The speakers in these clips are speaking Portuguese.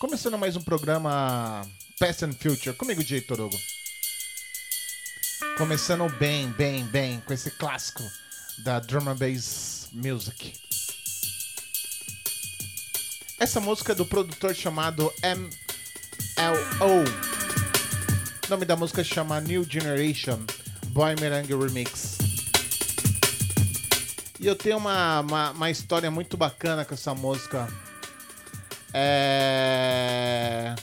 Começando mais um programa Past and Future, comigo, Jay Torogo. Começando bem, bem, bem, com esse clássico da Drum and Bass Music. Essa música é do produtor chamado MLO. O nome da música chama New Generation Boy Merengue Remix. E eu tenho uma, uma, uma história muito bacana com essa música. É...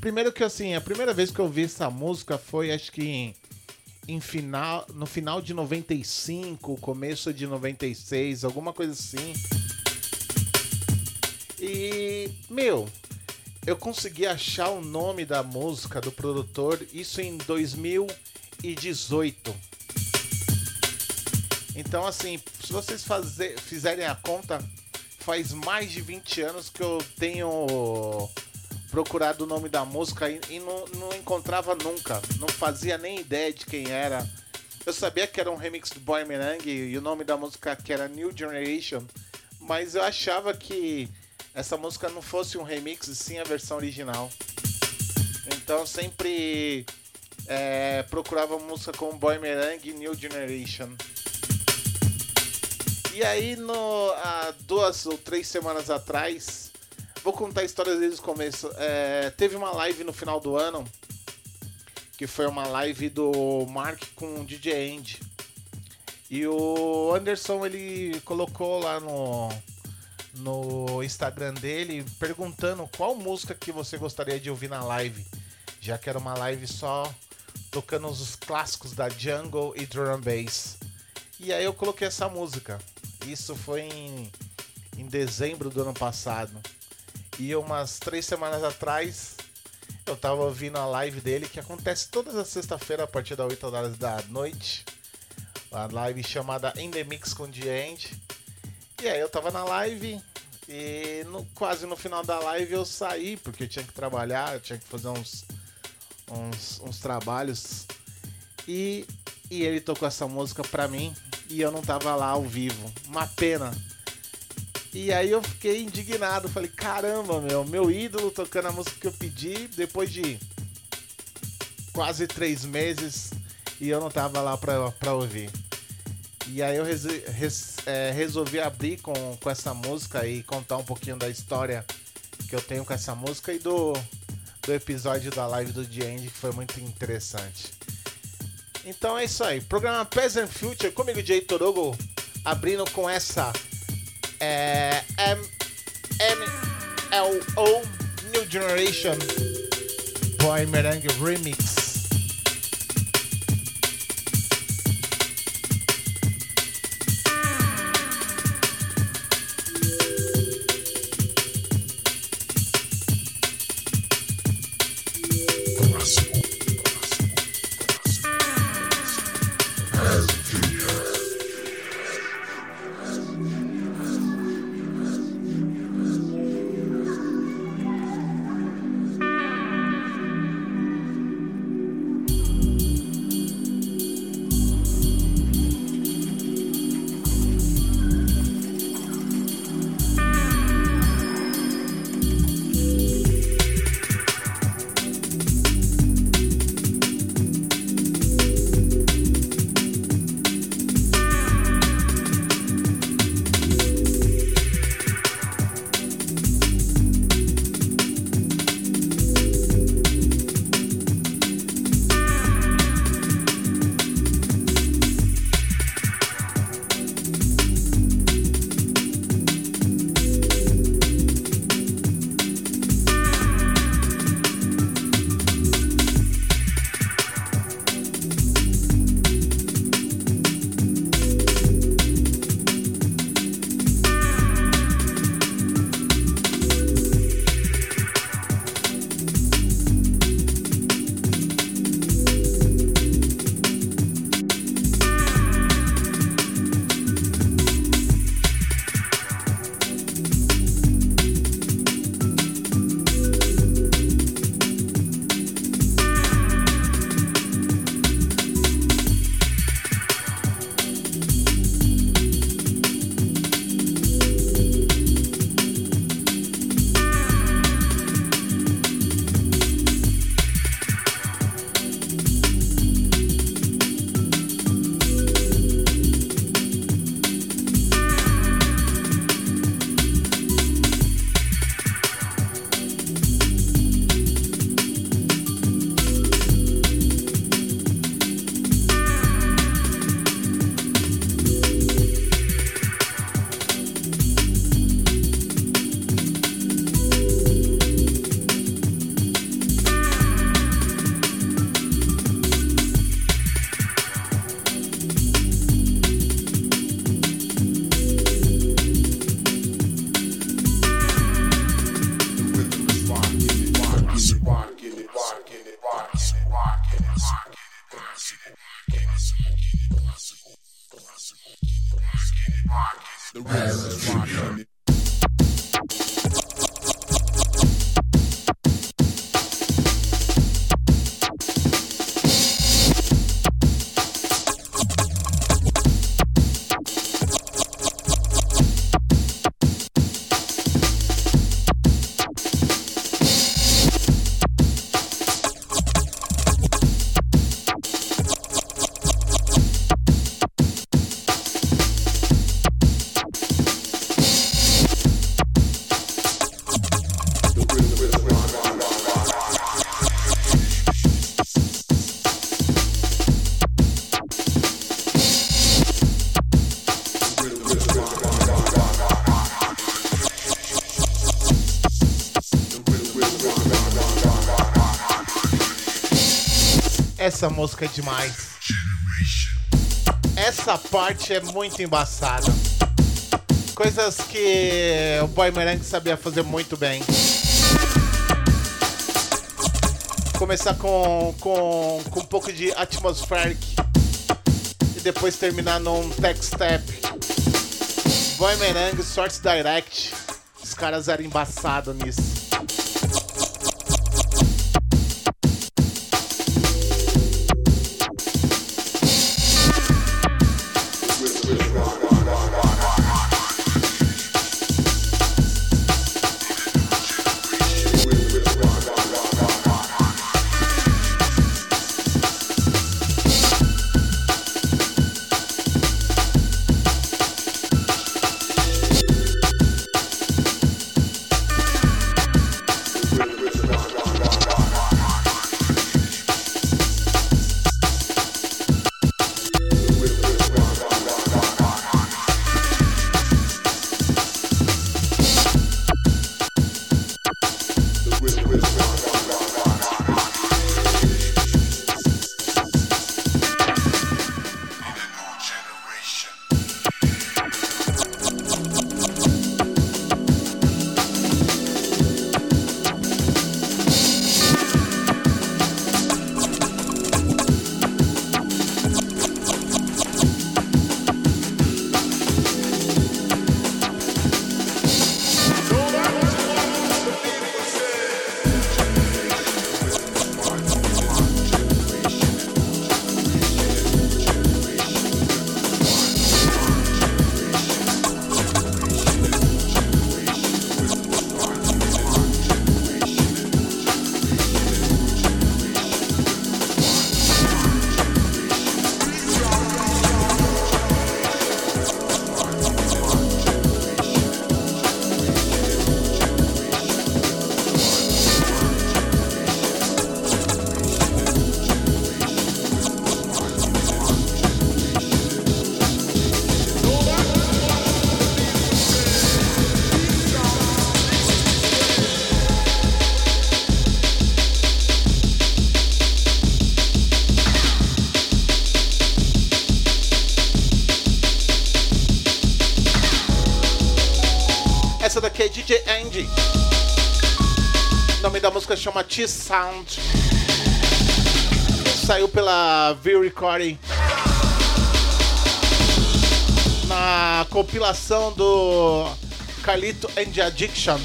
Primeiro que assim, a primeira vez que eu vi essa música foi acho que em, em final, no final de 95, começo de 96, alguma coisa assim. E, meu, eu consegui achar o nome da música do produtor, isso em 2018. Então, assim, se vocês fazer, fizerem a conta, faz mais de 20 anos que eu tenho procurado o nome da música e, e não, não, encontrava nunca. Não fazia nem ideia de quem era. Eu sabia que era um remix do Boy Merengue e o nome da música que era New Generation, mas eu achava que essa música não fosse um remix e sim a versão original. Então sempre é, procurava música com Boy Merengue New Generation. E aí, no, há duas ou três semanas atrás, vou contar a história desde o começo. É, teve uma live no final do ano, que foi uma live do Mark com o DJ Andy. E o Anderson ele colocou lá no, no Instagram dele perguntando qual música que você gostaria de ouvir na live, já que era uma live só tocando os clássicos da Jungle e Drum Bass. E aí eu coloquei essa música. Isso foi em, em dezembro do ano passado. E umas três semanas atrás, eu tava ouvindo a live dele, que acontece todas as sexta-feira a partir das 8 horas da noite. A live chamada In The Mix com The End. E aí eu tava na live e no, quase no final da live eu saí, porque eu tinha que trabalhar, eu tinha que fazer uns, uns, uns trabalhos. E, e ele tocou essa música pra mim e eu não tava lá ao vivo. Uma pena. E aí eu fiquei indignado, falei, caramba, meu, meu ídolo tocando a música que eu pedi depois de quase três meses e eu não tava lá pra, pra ouvir. E aí eu res, res, é, resolvi abrir com, com essa música e contar um pouquinho da história que eu tenho com essa música e do, do episódio da live do The End, que foi muito interessante. Então é isso aí. Programa Peasant Future comigo, Jay Torogo, abrindo com essa é, M M L O New Generation Boy Merengue Remix. Essa música é demais. Essa parte é muito embaçada. Coisas que o Boy Merengue sabia fazer muito bem. Começar com, com, com um pouco de atmospheric e depois terminar num tech step. Boy Merengue, Direct. Os caras eram embaçados nisso. Música chama T-Sound. Saiu pela V Recording. Na compilação do Carlito and Addiction.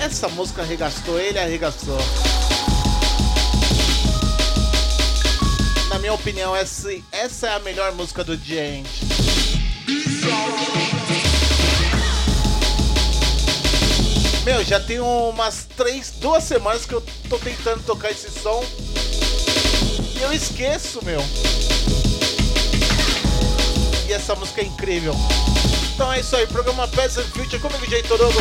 Essa música arregastou, ele arregaçou. Na minha opinião, essa, é a melhor música do gente. Meu, já tem umas três, duas semanas que eu tô tentando tocar esse som. E eu esqueço, meu. E essa música é incrível. Então é isso aí, programa Peasant Future comigo, Jay Torogo.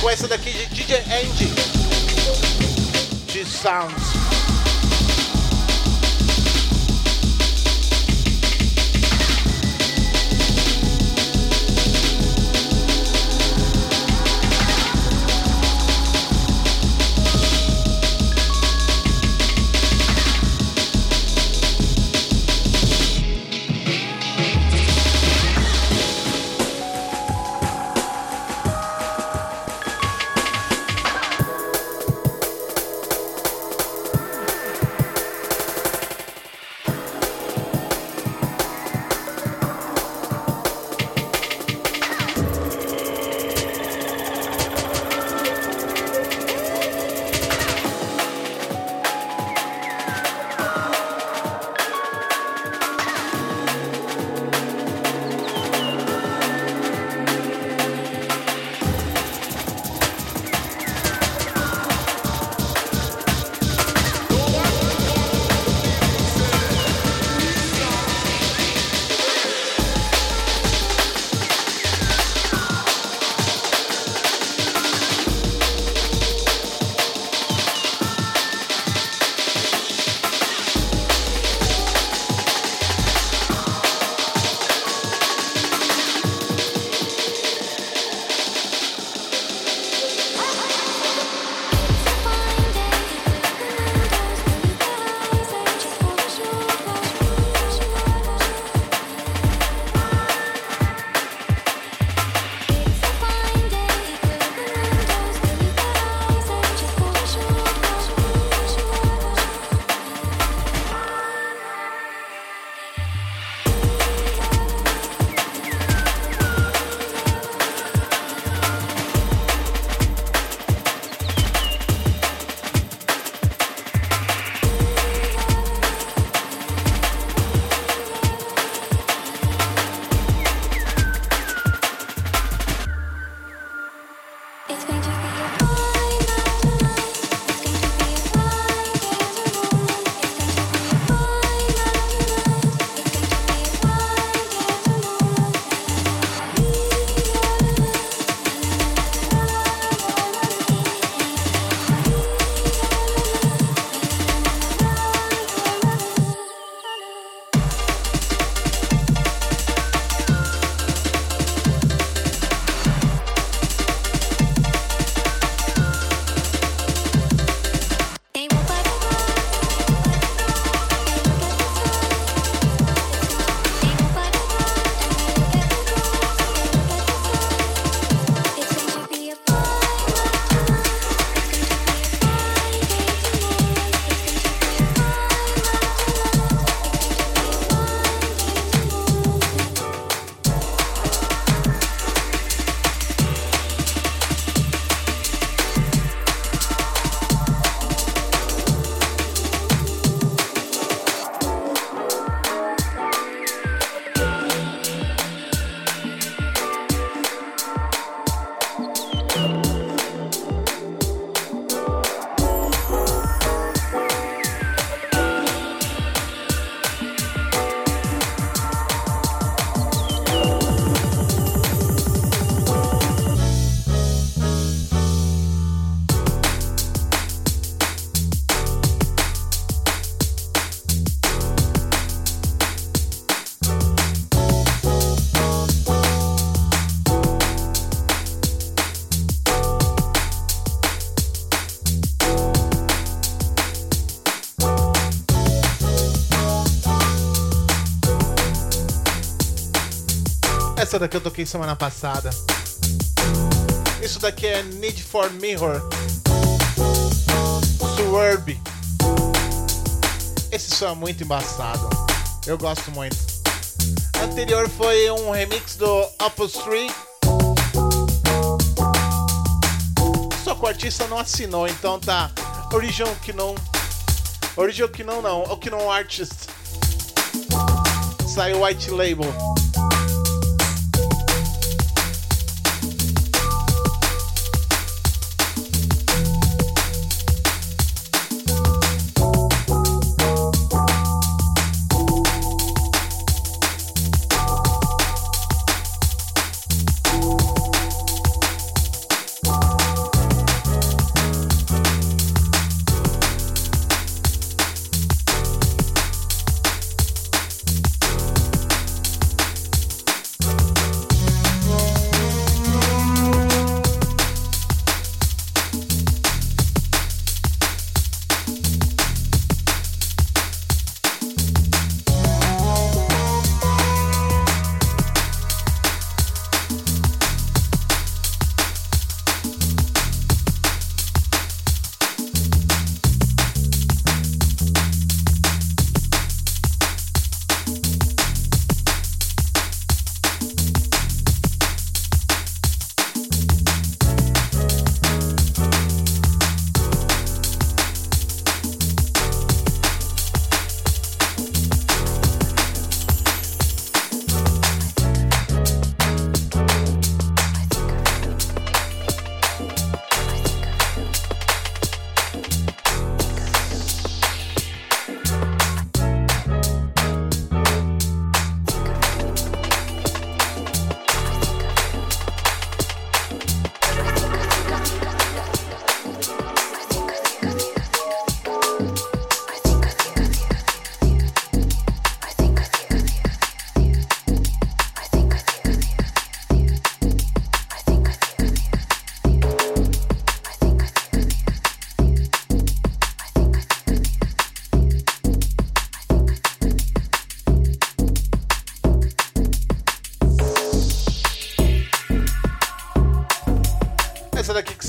Com essa daqui de DJ Andy. De Sounds. Essa daqui eu toquei semana passada. Isso daqui é Need for Mirror. Suburb. Esse som é muito embaçado. Eu gosto muito. Anterior foi um remix do Opus 3. Só que o artista não assinou, então tá. Original que não. Original que não, não. O que não artist. Saiu White Label.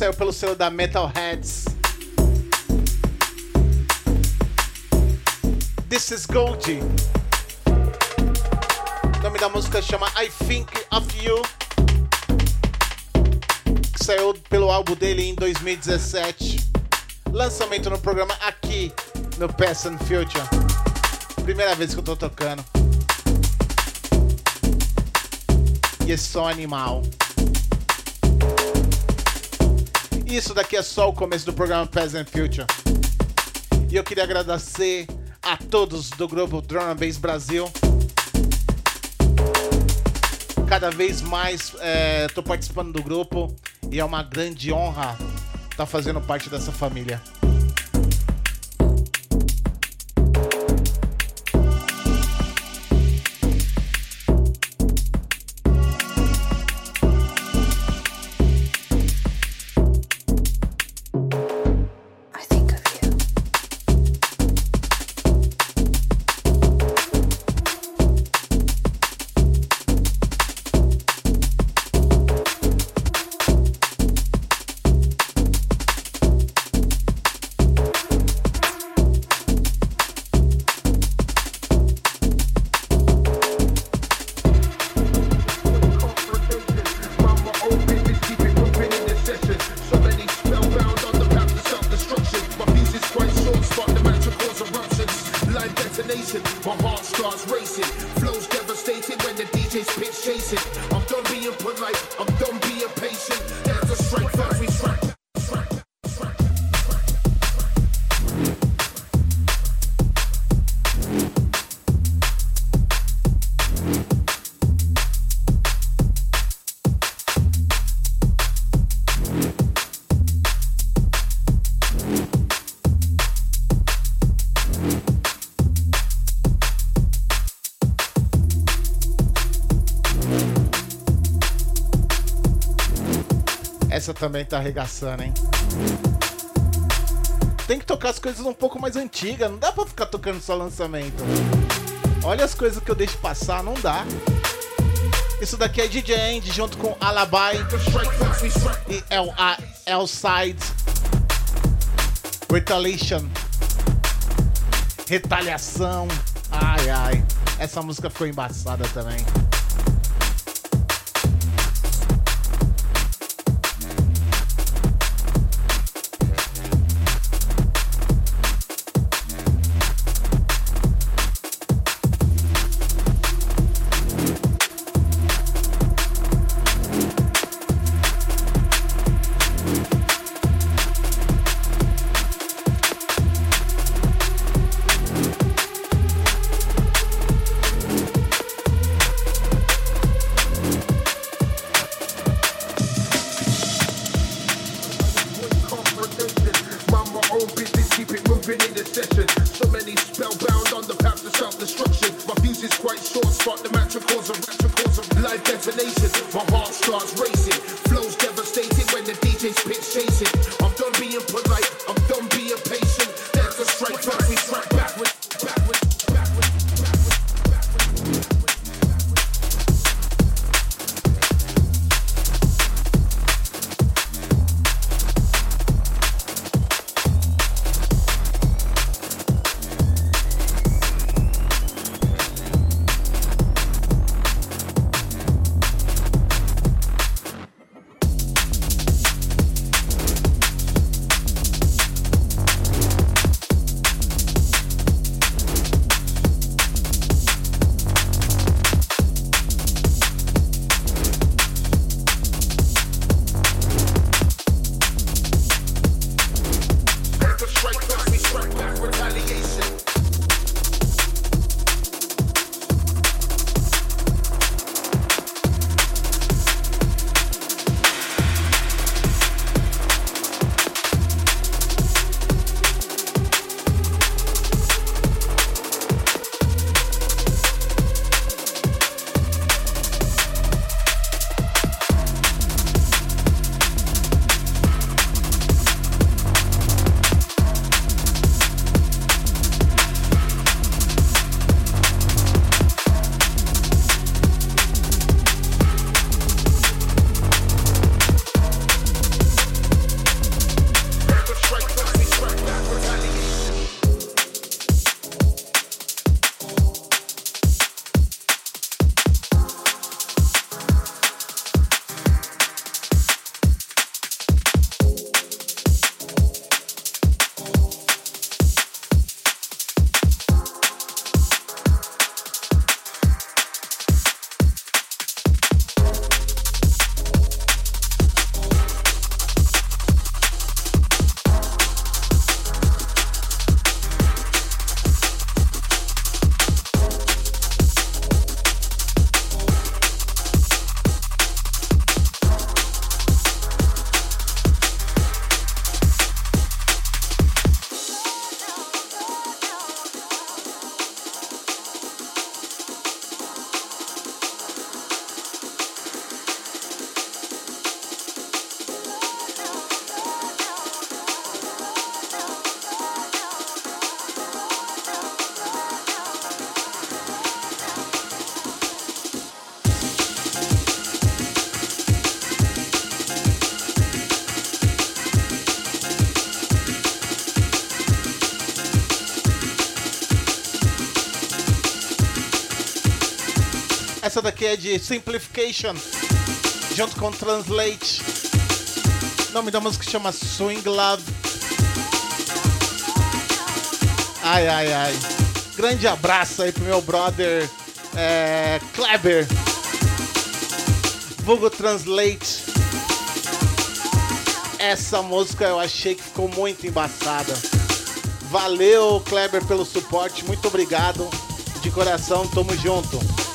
Saiu pelo selo da Metalheads. This is Goldie. O nome da música chama I Think of You. Que saiu pelo álbum dele em 2017. Lançamento no programa aqui no Past and Future. Primeira vez que eu tô tocando. E esse som animal. Isso daqui é só o começo do programa Peasant Future. E eu queria agradecer a todos do grupo Drone Base Brasil. Cada vez mais estou é, participando do grupo e é uma grande honra estar tá fazendo parte dessa família. Também tá arregaçando, hein? Tem que tocar as coisas um pouco mais antigas, não dá pra ficar tocando só lançamento. Olha as coisas que eu deixo passar, não dá. Isso daqui é DJ Andy junto com Alabai e El, a, Elside Retaliation. Retaliação. Ai ai. Essa música ficou embaçada também. been in this session. So many spellbound on the path to self-destruction. My fuse is quite short, spot the match cause a rapture, cause a life detonation. My heart starts racing. Essa daqui é de Simplification, junto com Translate. O nome da música chama Swing Love. Ai, ai, ai. Grande abraço aí pro meu brother é, Kleber. Vulgo Translate. Essa música eu achei que ficou muito embaçada. Valeu, Kleber, pelo suporte. Muito obrigado. De coração, tamo junto.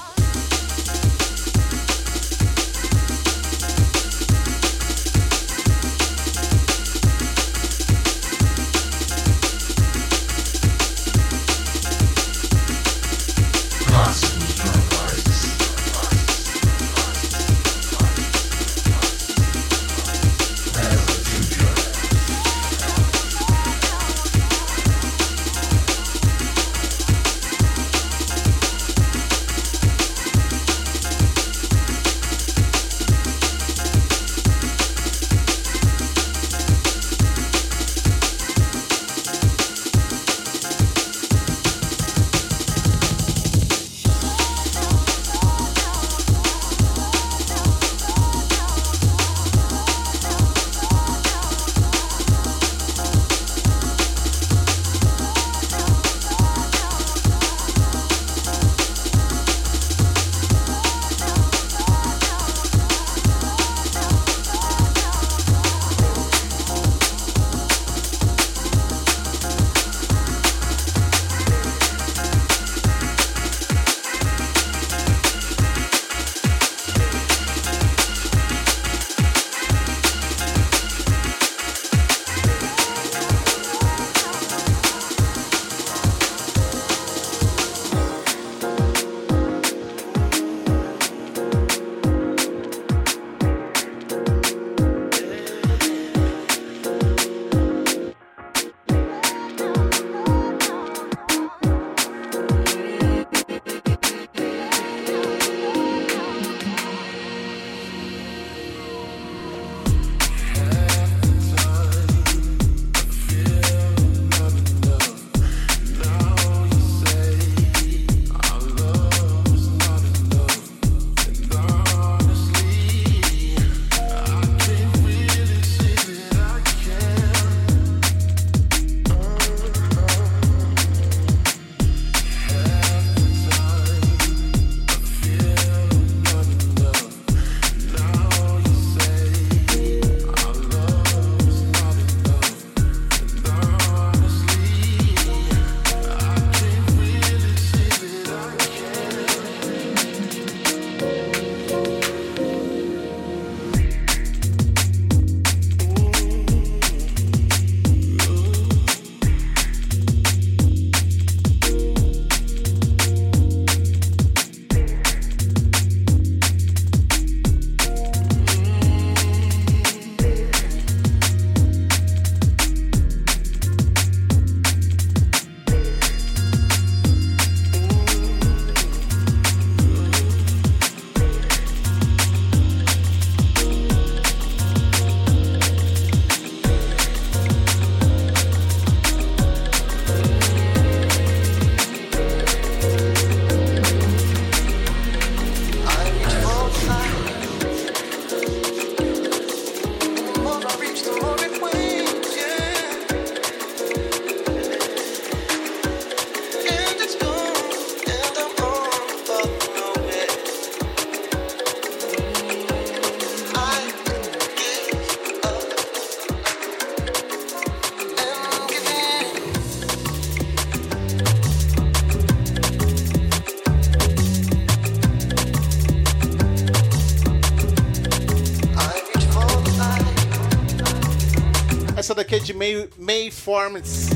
Forms.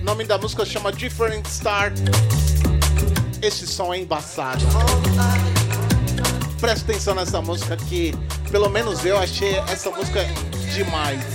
O nome da música chama Different Star. Esse som é embaçado. Presta atenção nessa música que, pelo menos eu achei essa música demais.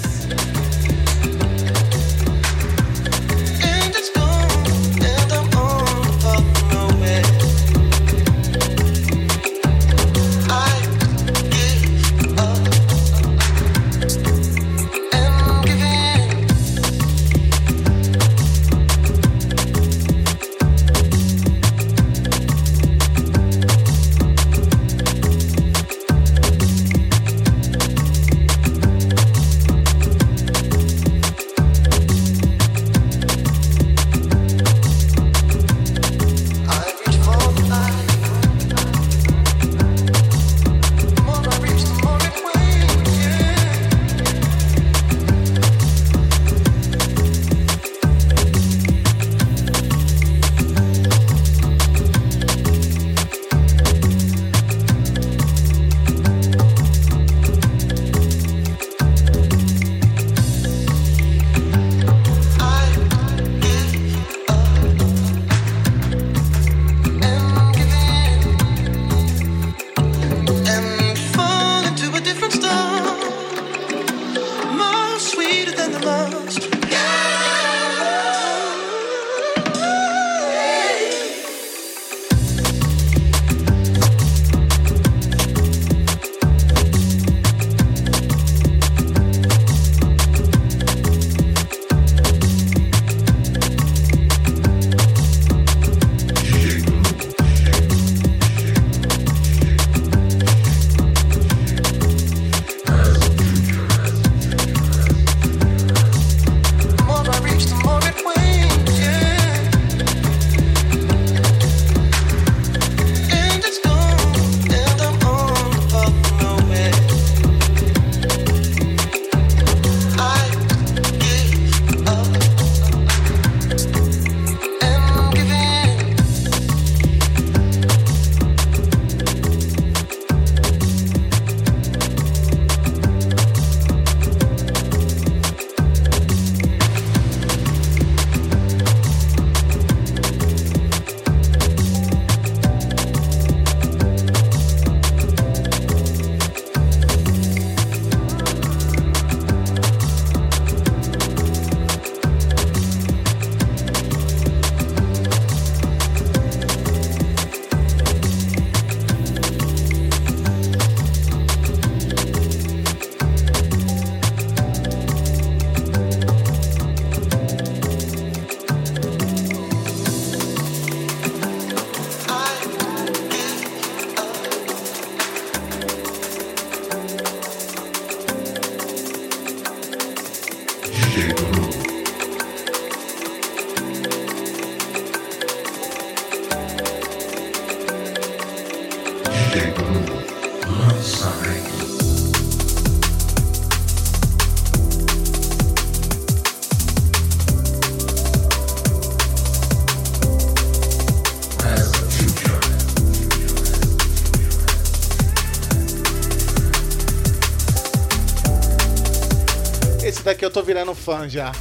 Daqui eu tô virando fã já.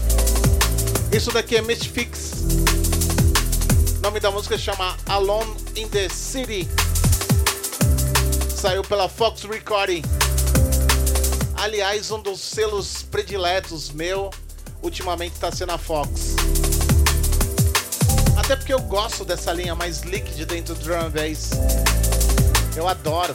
Isso daqui é Misfix. O nome da música chama Alone in the City. Saiu pela Fox Recording. Aliás, um dos selos prediletos meu ultimamente está sendo a Fox. Até porque eu gosto dessa linha mais liquid dentro do drum bass. Eu adoro.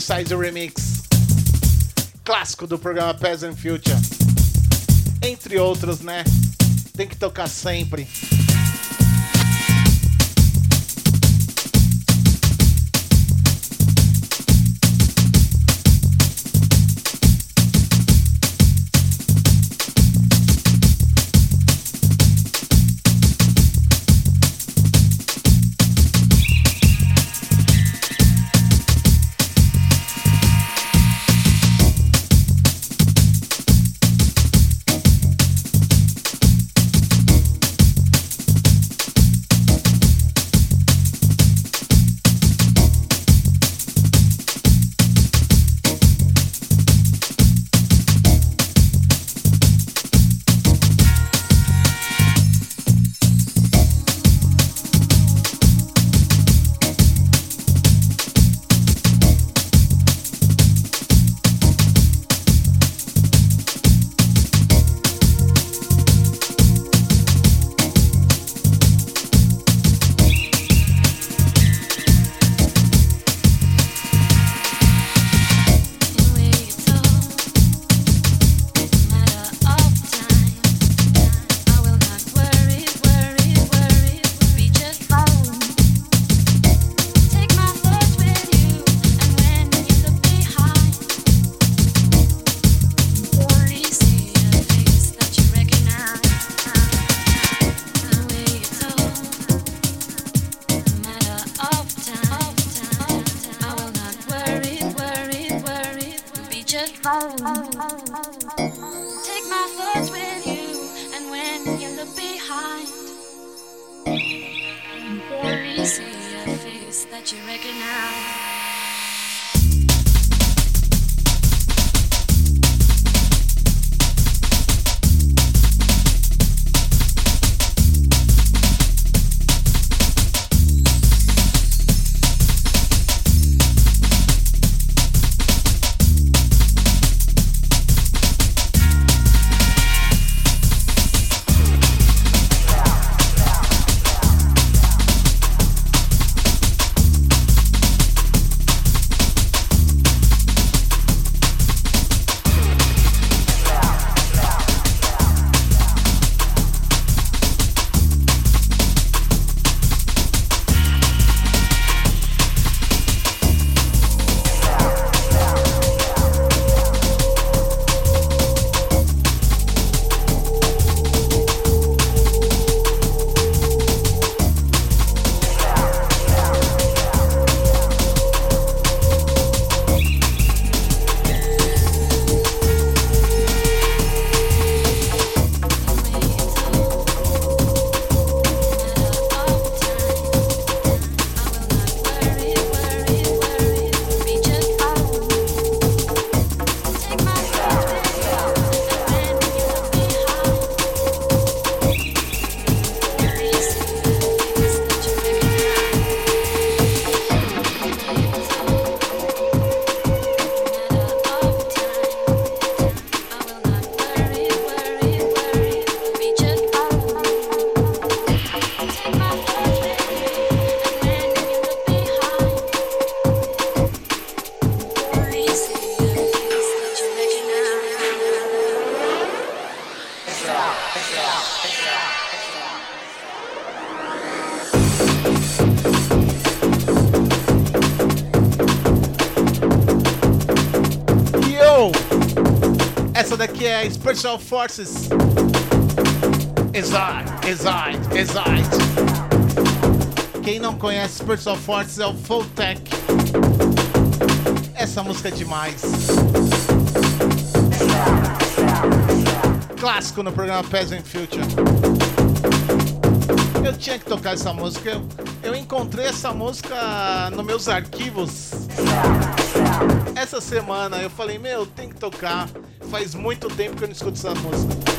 Size Remix. Clássico do programa Peasant Future. Entre outros, né? Tem que tocar sempre. Take my thoughts with you, and when you look behind, you see a face that you recognize. Special Forces. Exite, Exite, Exite. Quem não conhece Special Forces é o Full Tech. Essa música é demais. Clássico no programa Peasant Future. Eu tinha que tocar essa música. Eu, eu encontrei essa música nos meus arquivos Essa semana eu falei, meu, tem que tocar. Faz muito tempo que eu não escuto essa música.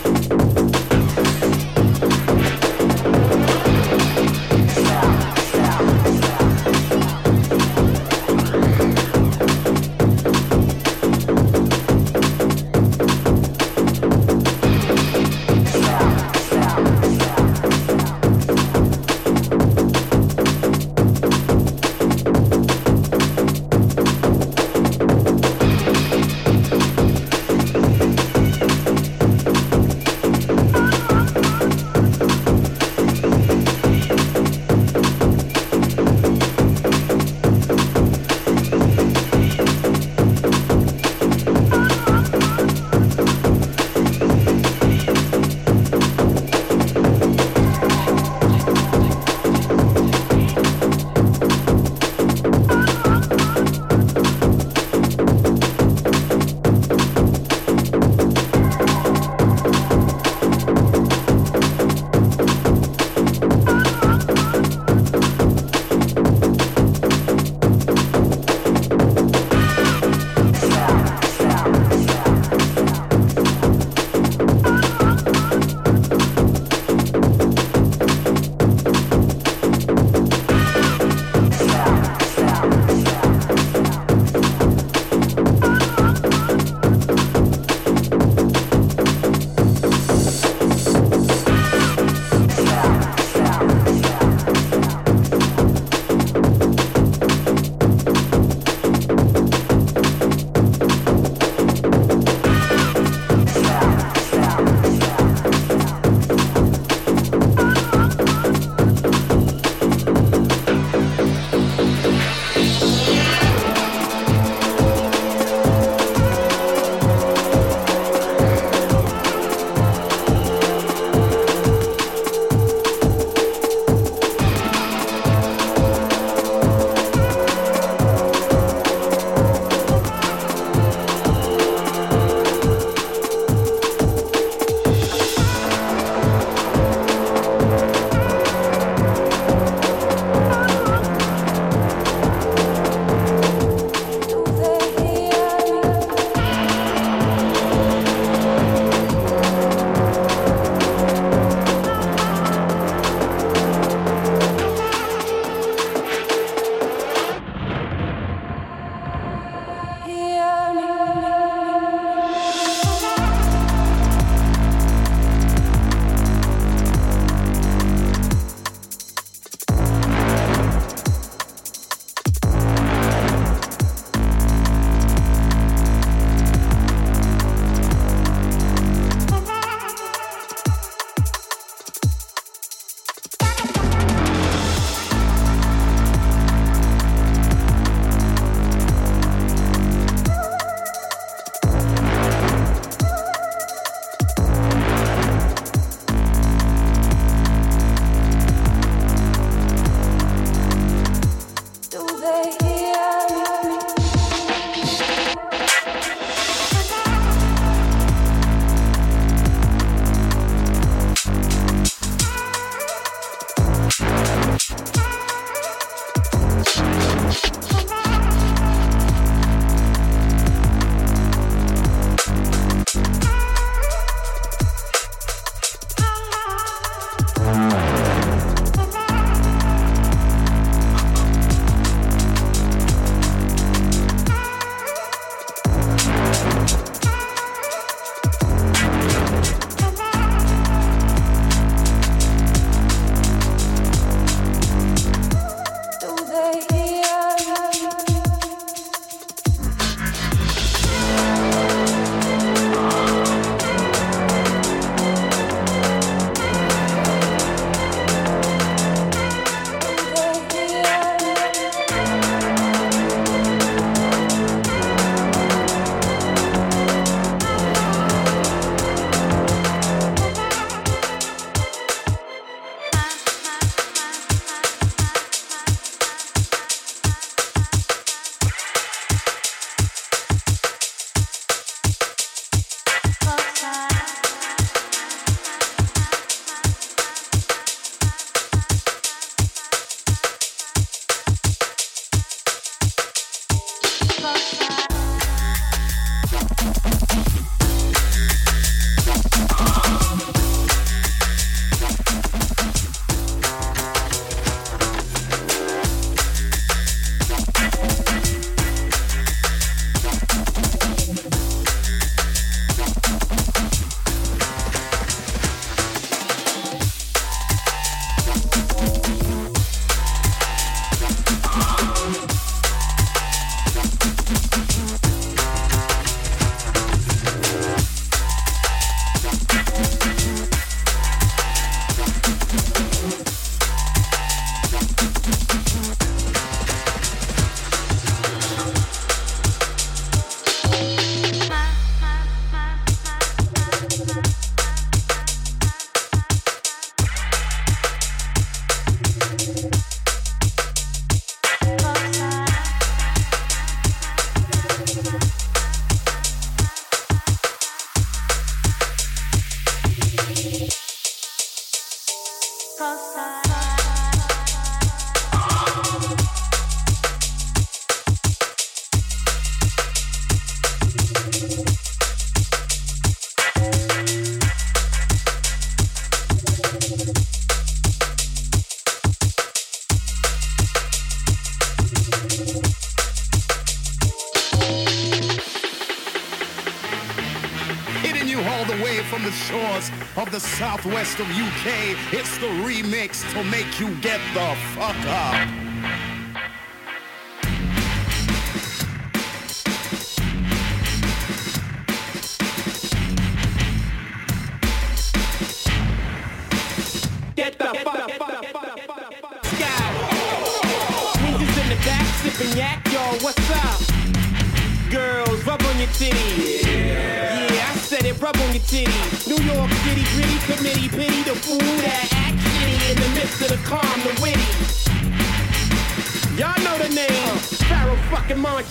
The southwest of UK. It's the remix to make you get the fuck up.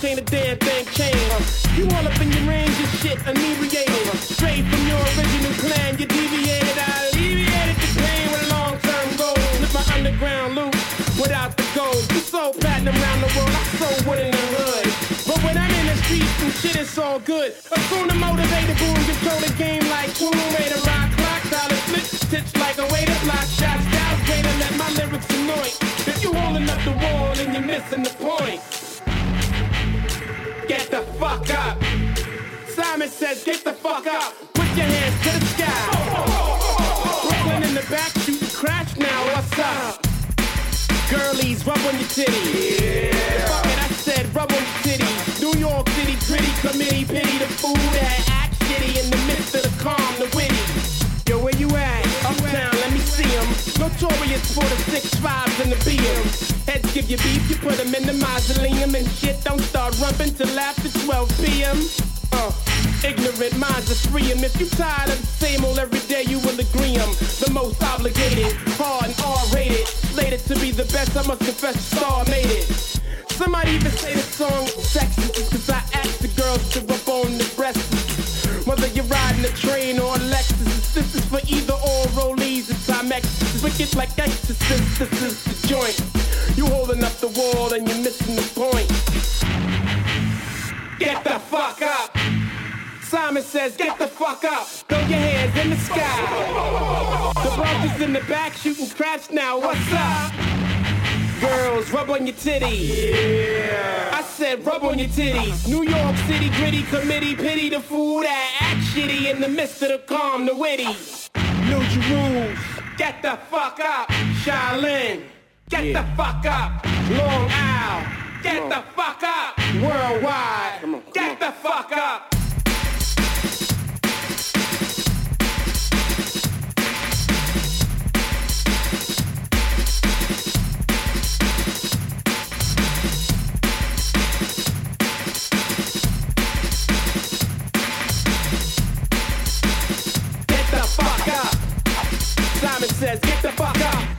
Ain't a damn thing changed. You all up in your range of shit, inebriated. Straight from your original plan, you deviated. I alleviated the pain with long-term goals. With my underground loot, without the gold. You sold platinum around the world, I sold wood in the hood. But when I'm in the streets, some shit is all good. Assume the motivated boom, control the game like Tomb Raider, rock clock, dollar flip, stitch like a waiter, block shots, down let my lyrics anoint. If you holding up the wall, then you're missing the point. Get the fuck up. Simon says, get the fuck up. Put your hands to the sky. Brooklyn in the back, shooting crash now, what's up? Girlies, rub on your titties. Yeah. It, I said rub on your titties. New York City, gritty committee, pity the fool that act shitty in the midst of the calm, the witty. Notorious for the six fives and the BMs. Heads give you beef, you put 'em in the mausoleum and shit. Don't start rumping till after 12 p.m. Uh, ignorant minds are free 'em. If you tired of the same old every day, you will agree 'em. The most obligated, hard and R-rated. Slated to be the best, I must confess, star made it. Somebody even say the song sexist cause I asked the girls to rub on the breasts. Whether you're riding a train or a Lexus, this is for either or and Timexes. Wicked like exorcists, this is the joint. You holding up the wall and you're missing the point. Get the fuck up. Simon says, get the fuck up. Throw your hands in the sky. The Bronx is in the back shooting craps now. What's up? Girls, rub on your titties. Yeah. I said rub on your titties. New York City gritty committee, pity the fool that act shitty in the midst of the calm, the witty. New rules. Get the fuck up. Shaolin. Get the fuck up. Long Isle. Get the fuck up. Worldwide. Get the fuck up. Simon says, get the fuck up.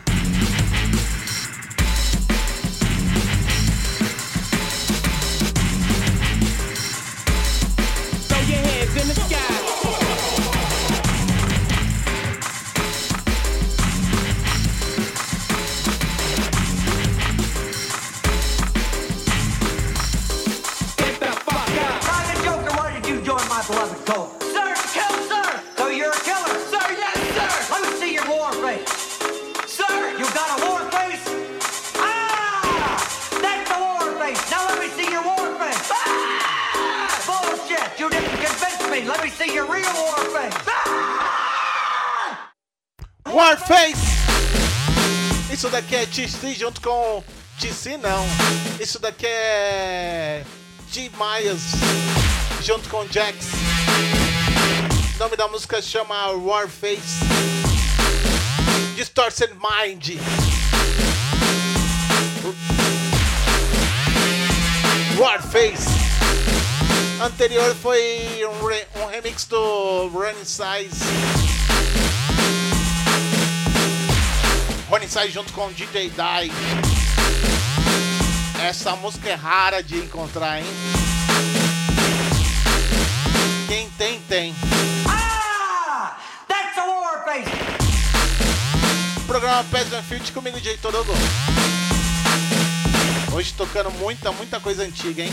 Me! See your real war face! Ah! Warface! Isso daqui é TC junto com. TC não. Isso daqui é. G. Myers junto com Jax. O nome da música chama Warface. Distorted Mind. Warface. Anterior foi um, re- um remix do Running Size. Rony sai junto com DJ Dai. Essa música é rara de encontrar, hein? Quem tem, tem. Ah! That's a war face! Programa Pés and Field comigo, DJ Torogo. Hoje tocando muita, muita coisa antiga, hein?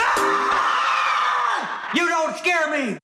scare me.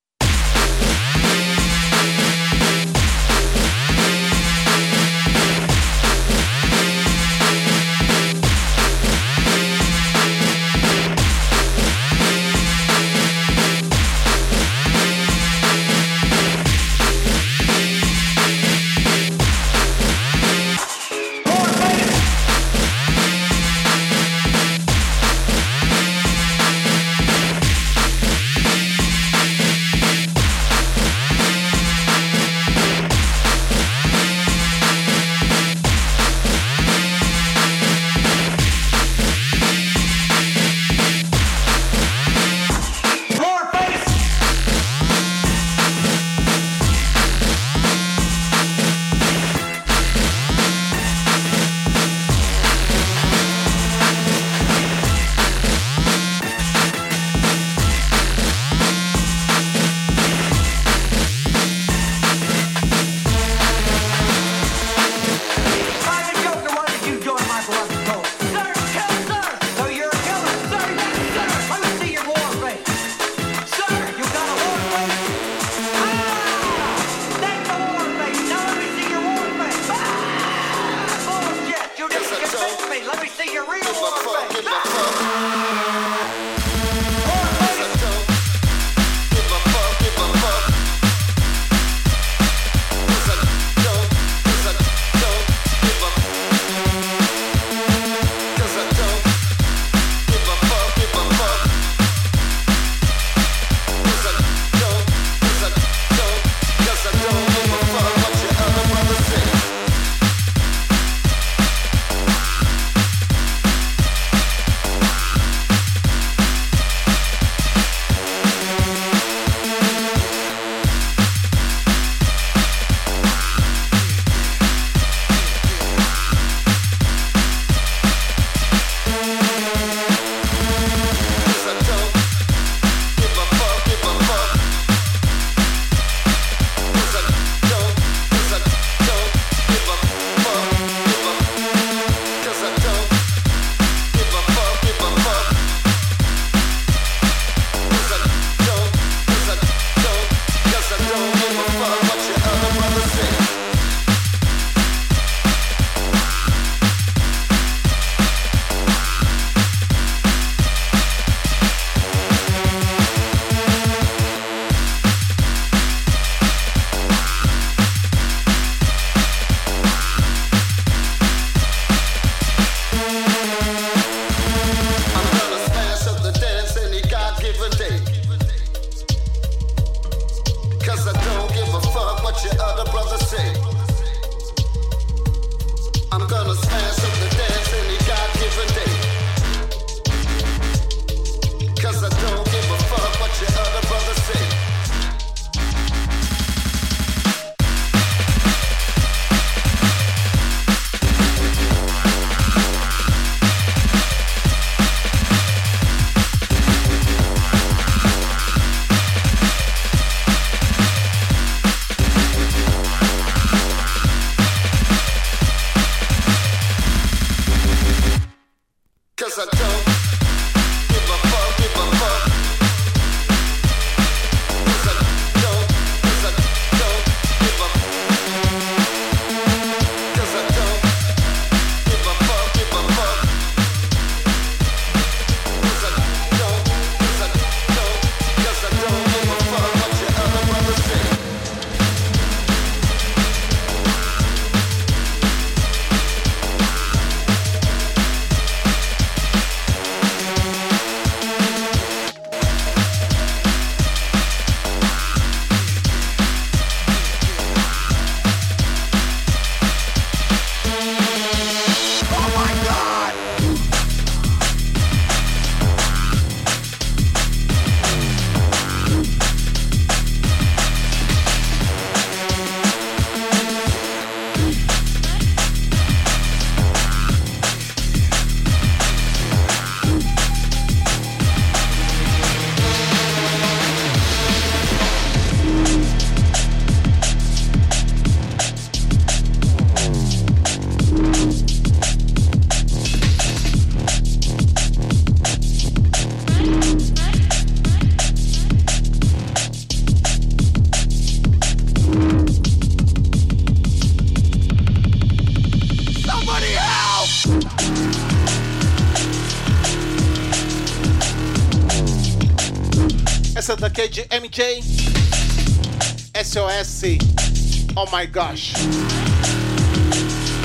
My Gosh.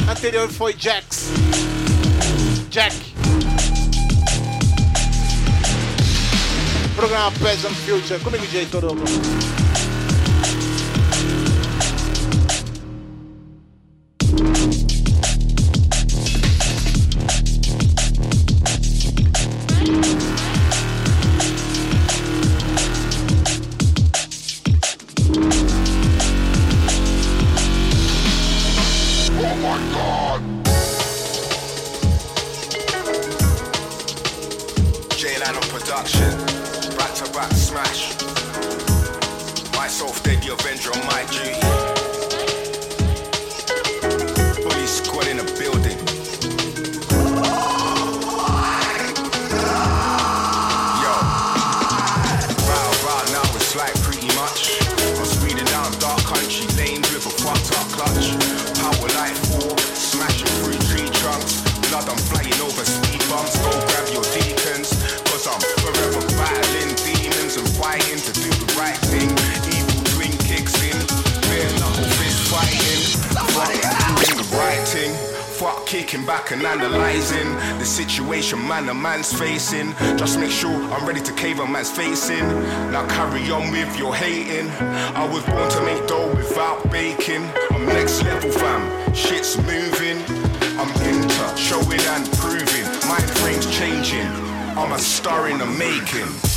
Anterior foi Jax. Jack. Programa Peasant Future. Comigo, diretor mundo. carry on with your hating. I was born to make dough without baking. I'm next level, fam. Shit's moving. I'm into showing and proving. My frame's changing. I'm a star in the making.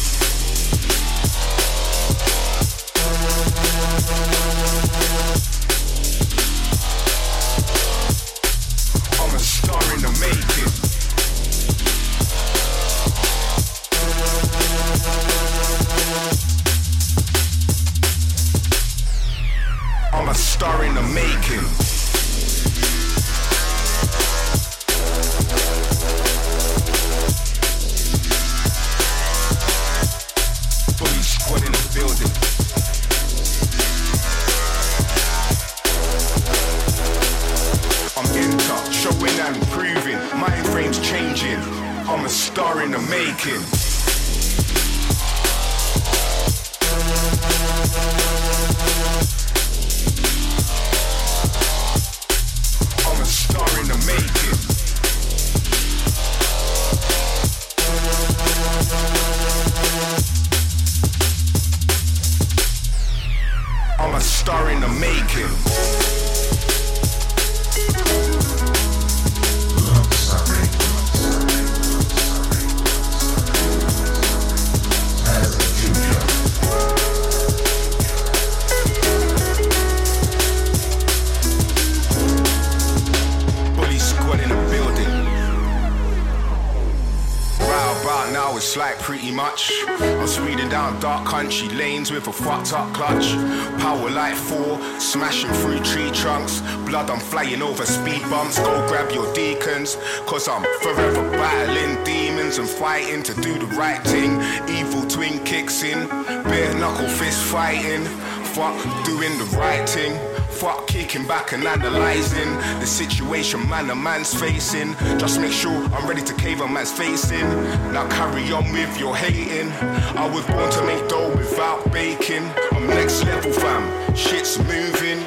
taking back and analysing the situation man a man's facing. Just make sure I'm ready to cave a man's facing. Now carry on with your hating. I was born to make dough without baking. I'm next level fam, shit's moving.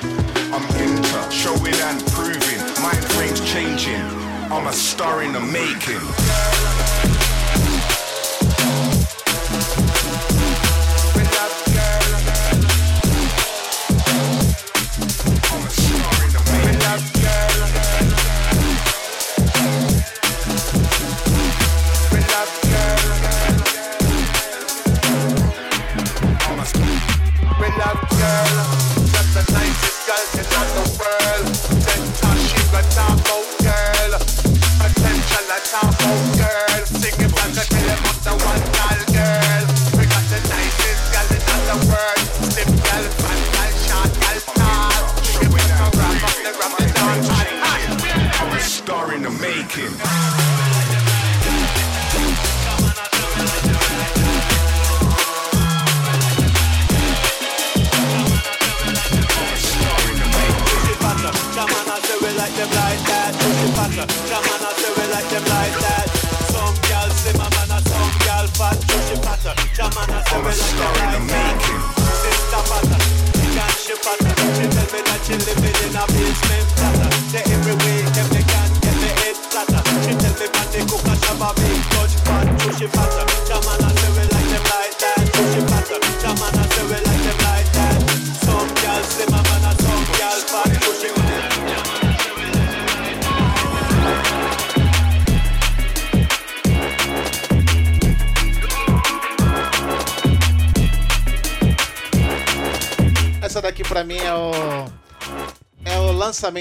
I'm into showing and proving. Mind frame's changing. I'm a star in the making.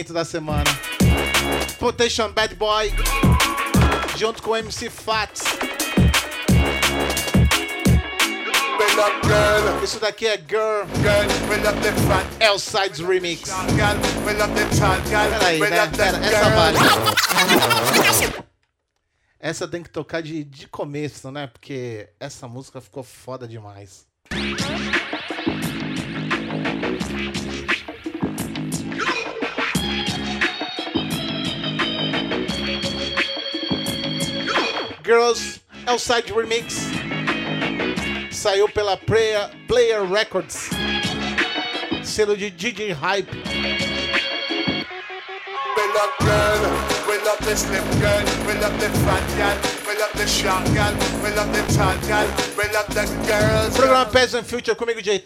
lançamento da semana. Potation Bad Boy, junto com MC Fats. Isso daqui é Girl, Elsides Remix. Peraí, né? Pera, essa vale. Essa tem que tocar de, de começo, né? Porque essa música ficou foda demais. Girls é Outside Remix. Saiu pela Player, Player Records, selo de DJ Hype. Pela quella girl, quella fat gal, quella shark gal, quella gal, quella girls. Programa Pass and Future comigo, de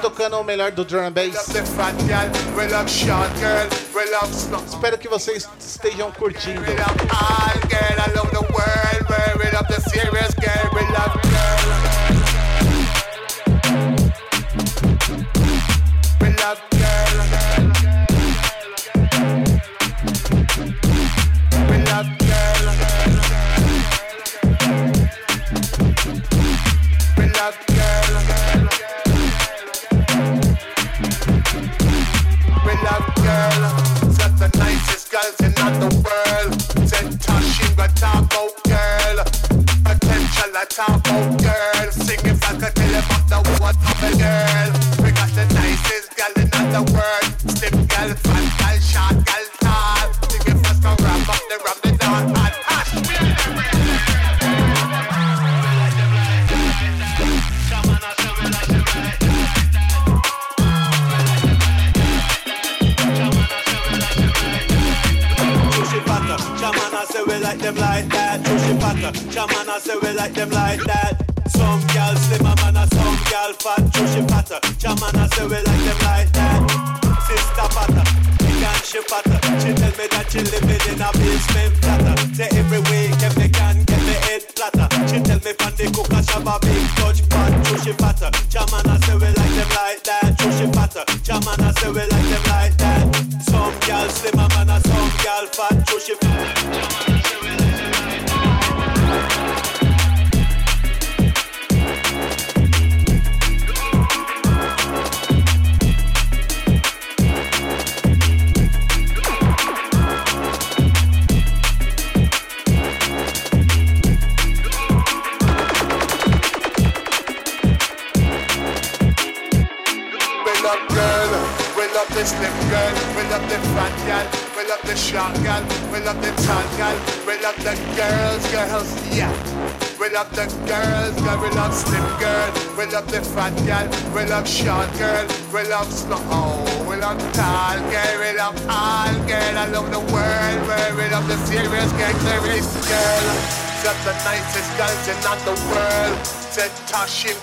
Tocando o melhor do drum and bass. Espero que vocês estejam curtindo.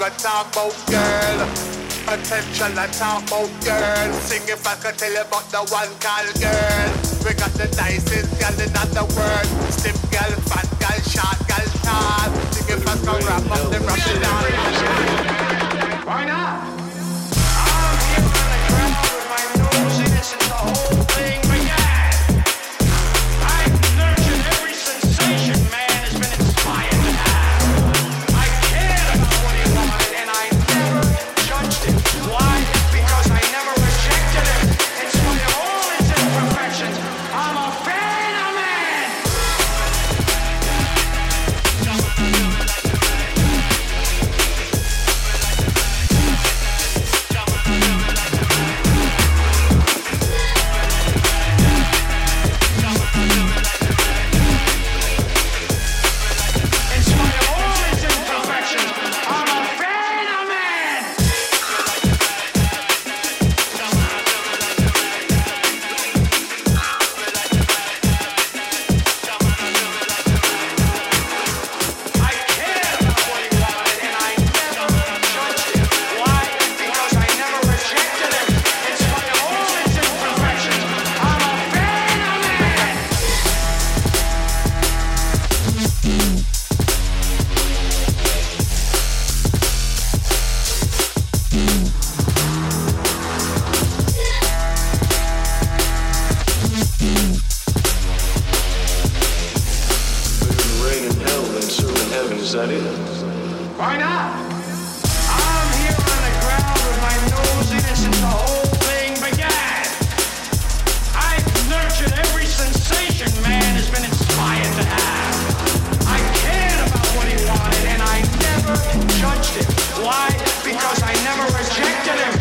a talk about girl. Potential I talk about girl. Sing if I could tell you about the one called girl. We got the nicest girl in the world. Why not? I'm here on the ground with my nose in it since the whole thing began. I've nurtured every sensation man has been inspired to have. I cared about what he wanted and I never judged him. Why? Because I never rejected him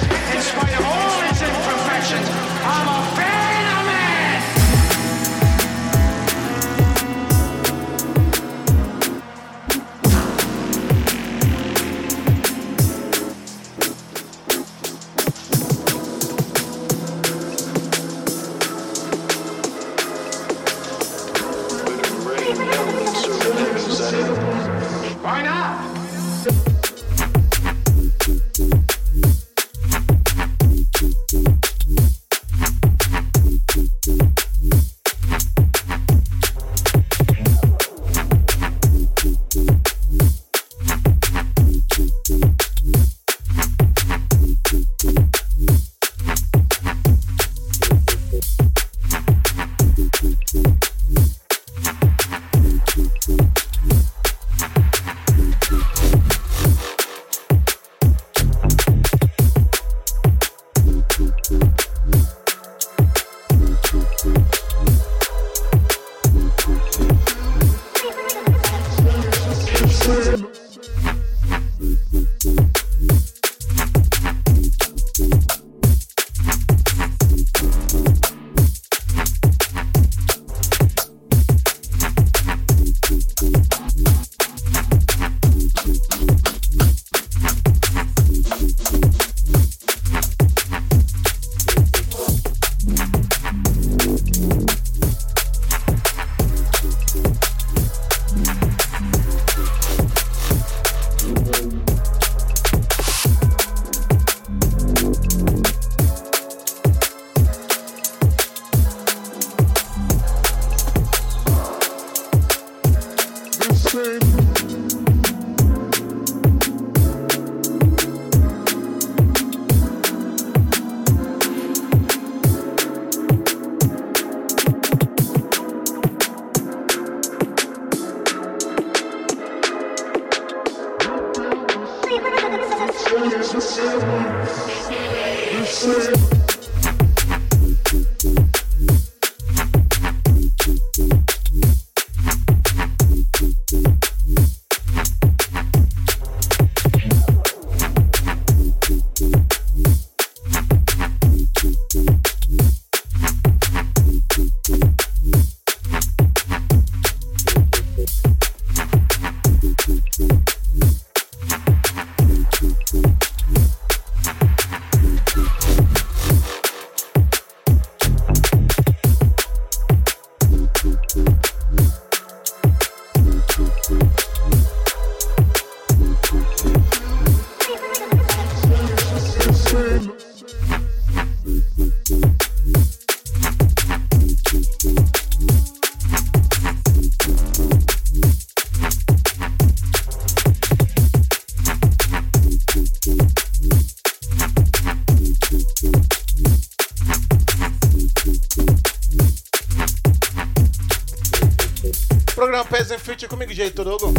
Programa Peasant Future comigo, Jeito Hugo.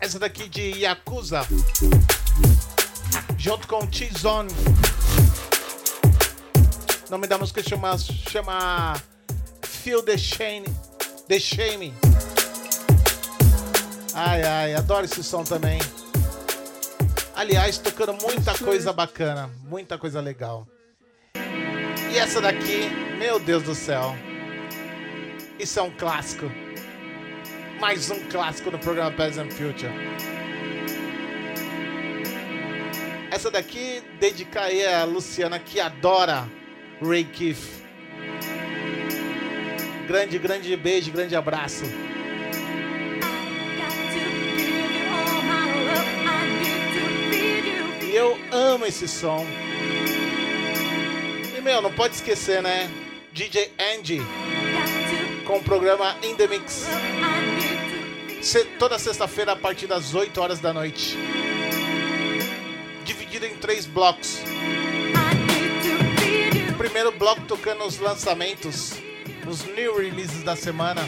Essa daqui de Yakuza. Junto com T-Zone. Nome da música chama, chama Feel the Shame. The Shame. Ai, ai, adoro esse som também. Aliás, tocando muita coisa bacana, muita coisa legal. E essa daqui, meu Deus do céu. Isso é um clássico. Mais um clássico no programa Peasant Future. Essa daqui dedica aí a Luciana que adora Ray Keith. Grande, grande beijo, grande abraço. E eu amo esse som. E meu, não pode esquecer, né? DJ Andy com o programa In The Mix. Toda sexta-feira a partir das 8 horas da noite. Dividido em três blocos. O primeiro bloco tocando os lançamentos, os new releases da semana.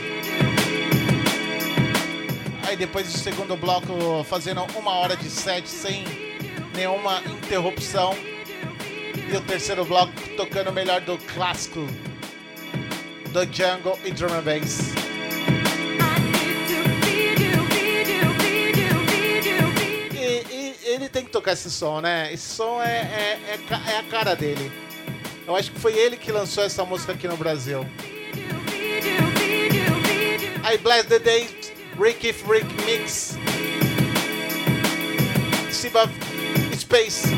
Aí depois do segundo bloco, fazendo uma hora de set sem nenhuma interrupção. E o terceiro bloco tocando o melhor do clássico do Jungle e Drum and Bass. Ele tem que tocar esse som, né? Esse som é, é, é, é a cara dele. Eu acho que foi ele que lançou essa música aqui no Brasil. I Bless the Day, Ricky Freak Mix. Siba Space.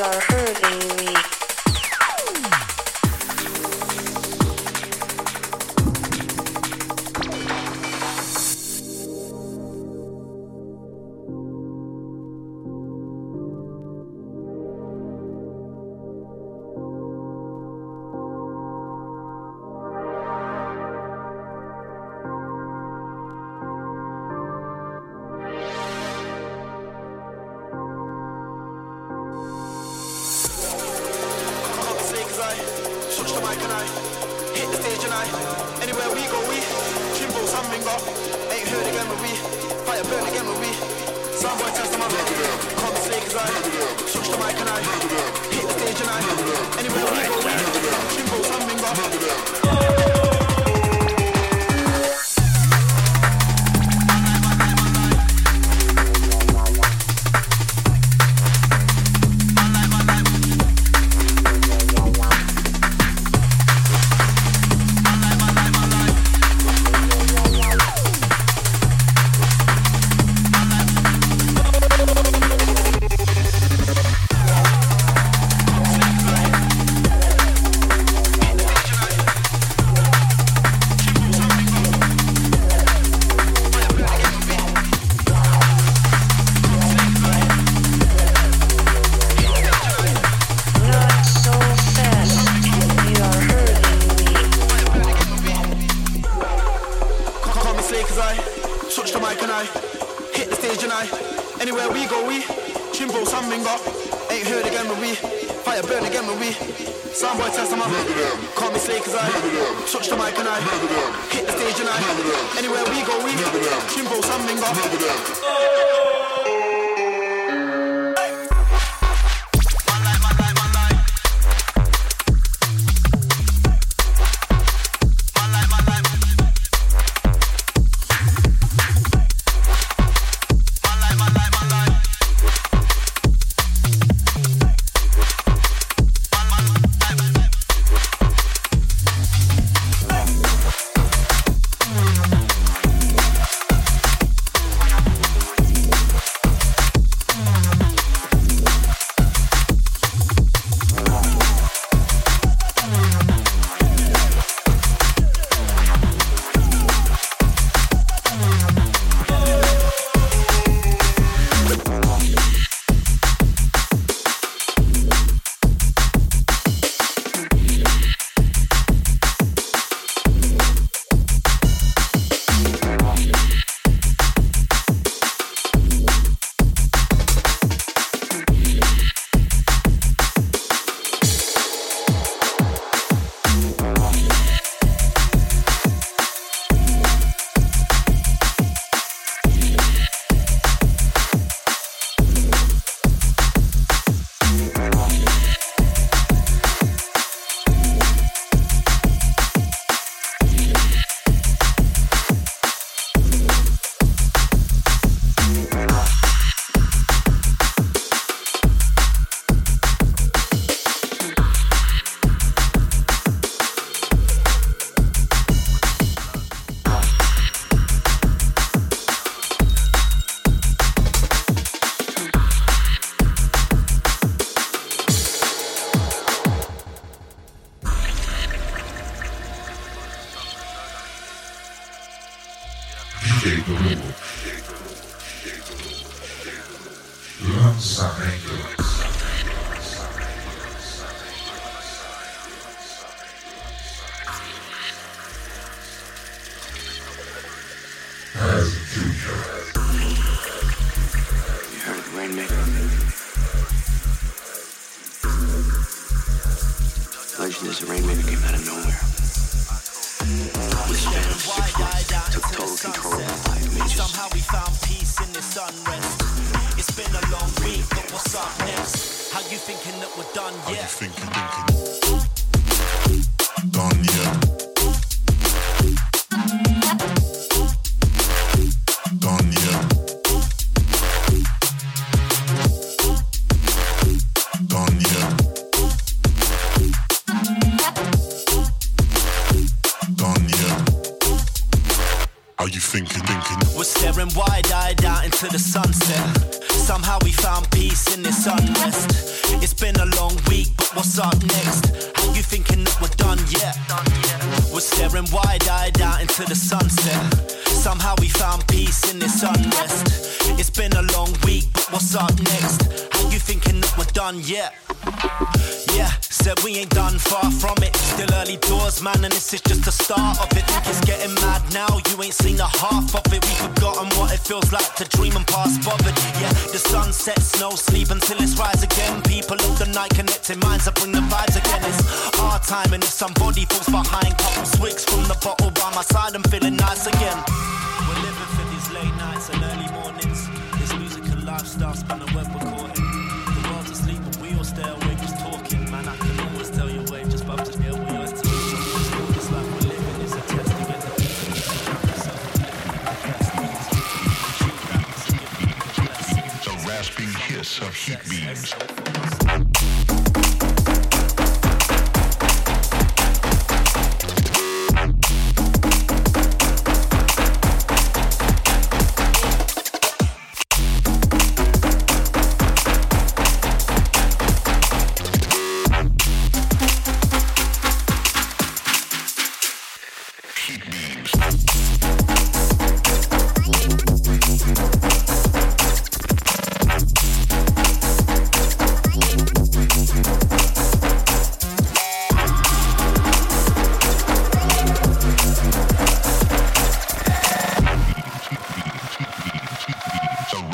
are hurting.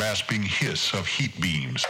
Rasping hiss of heat beams.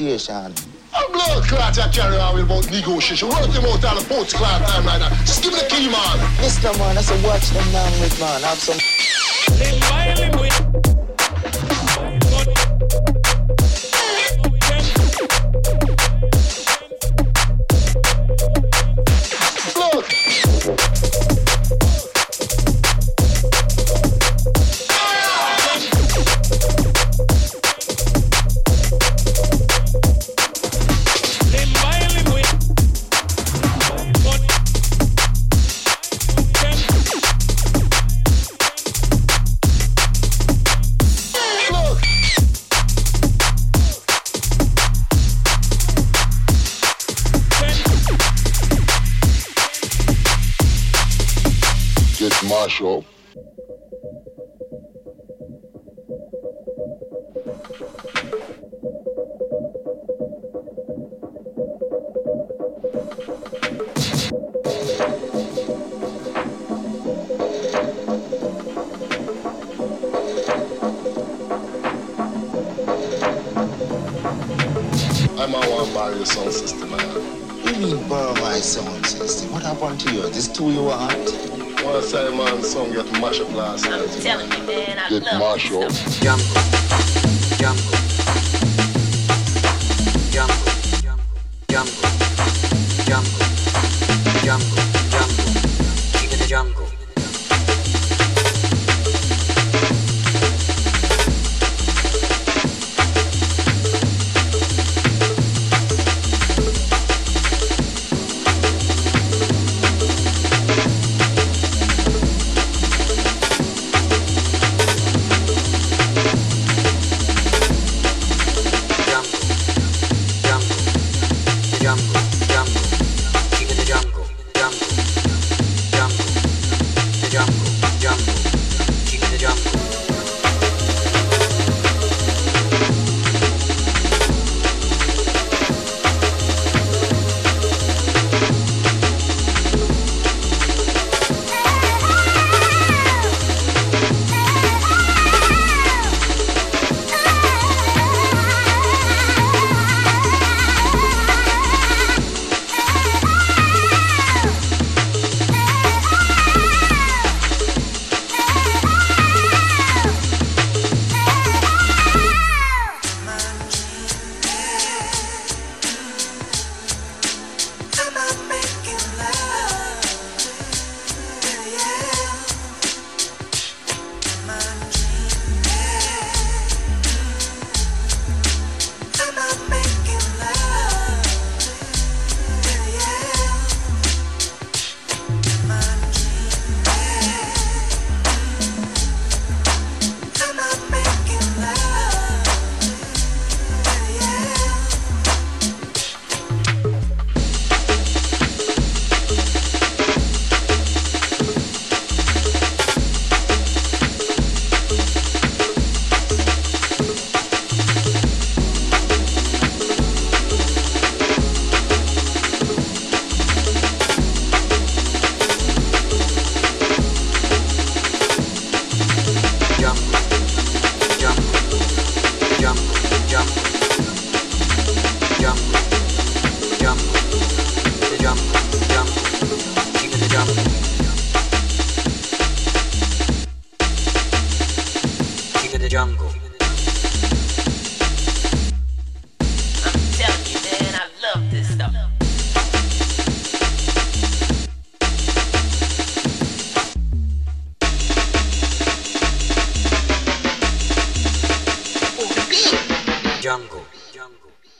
Negotiation. A blood clot I carry on with about negotiation. Work them out on the post clot time like that. Just give me the key, man. Mr. Man, I say watch them down with man. Have some. Get mash up. I'm a one by the sound system, man. You mean borrow my sound system? What happened to hear, this two you want. Simon song get mashed up last night. I'm telling you, man, I Get mashed up.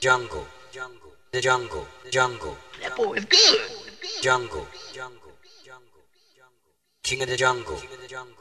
Jungle, jungle, jungle, the jungle, jungle. That boy is good. Jungle, jungle, jungle, jungle. King of the jungle. King of the jungle. King of the jungle.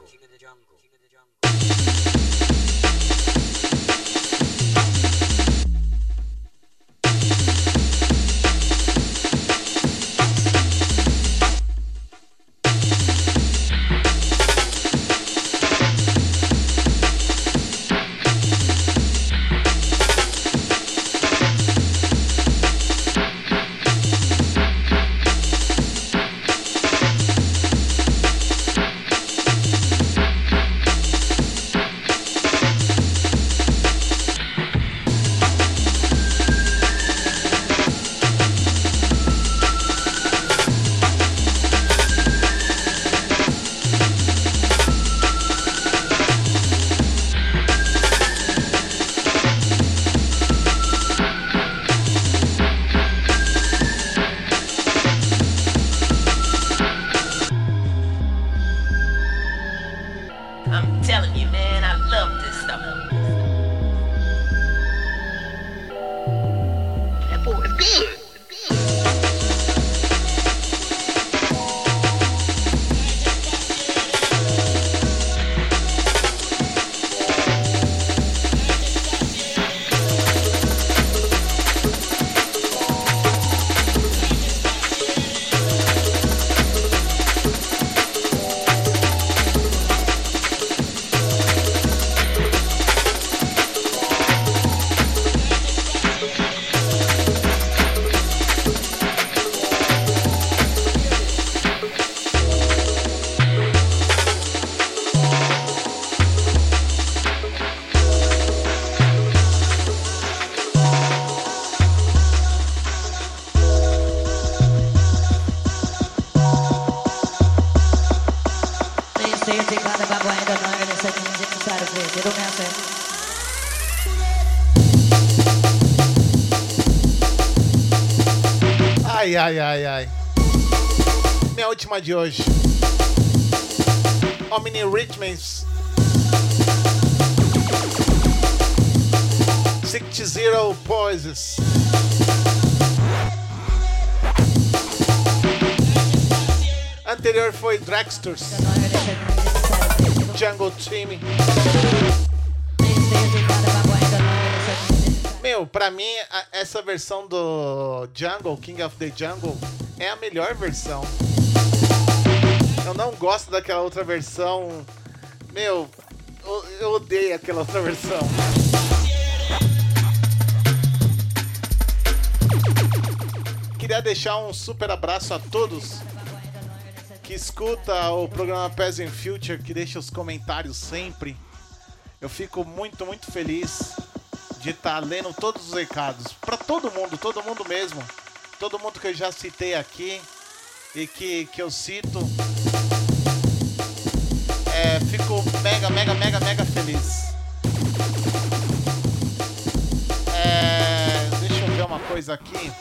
Ai, ai, ai. Minha última de hoje. Omni Richmond. 60 Poises. Anterior foi Dragsters. Jungle Team. Meu, pra mim, essa versão do Jungle, King of the Jungle, é a melhor versão. Eu não gosto daquela outra versão. Meu, eu, odeio aquela outra versão. Queria deixar um super abraço a todos que escuta o programa Peasant Future, que deixa os comentários sempre. Eu fico muito, muito feliz de estar lendo todos os recados. Pra todo mundo, todo mundo mesmo. Todo mundo que eu já citei aqui e que, que eu cito. É, fico mega, mega, mega, mega feliz. É, deixa eu ver uma coisa aqui.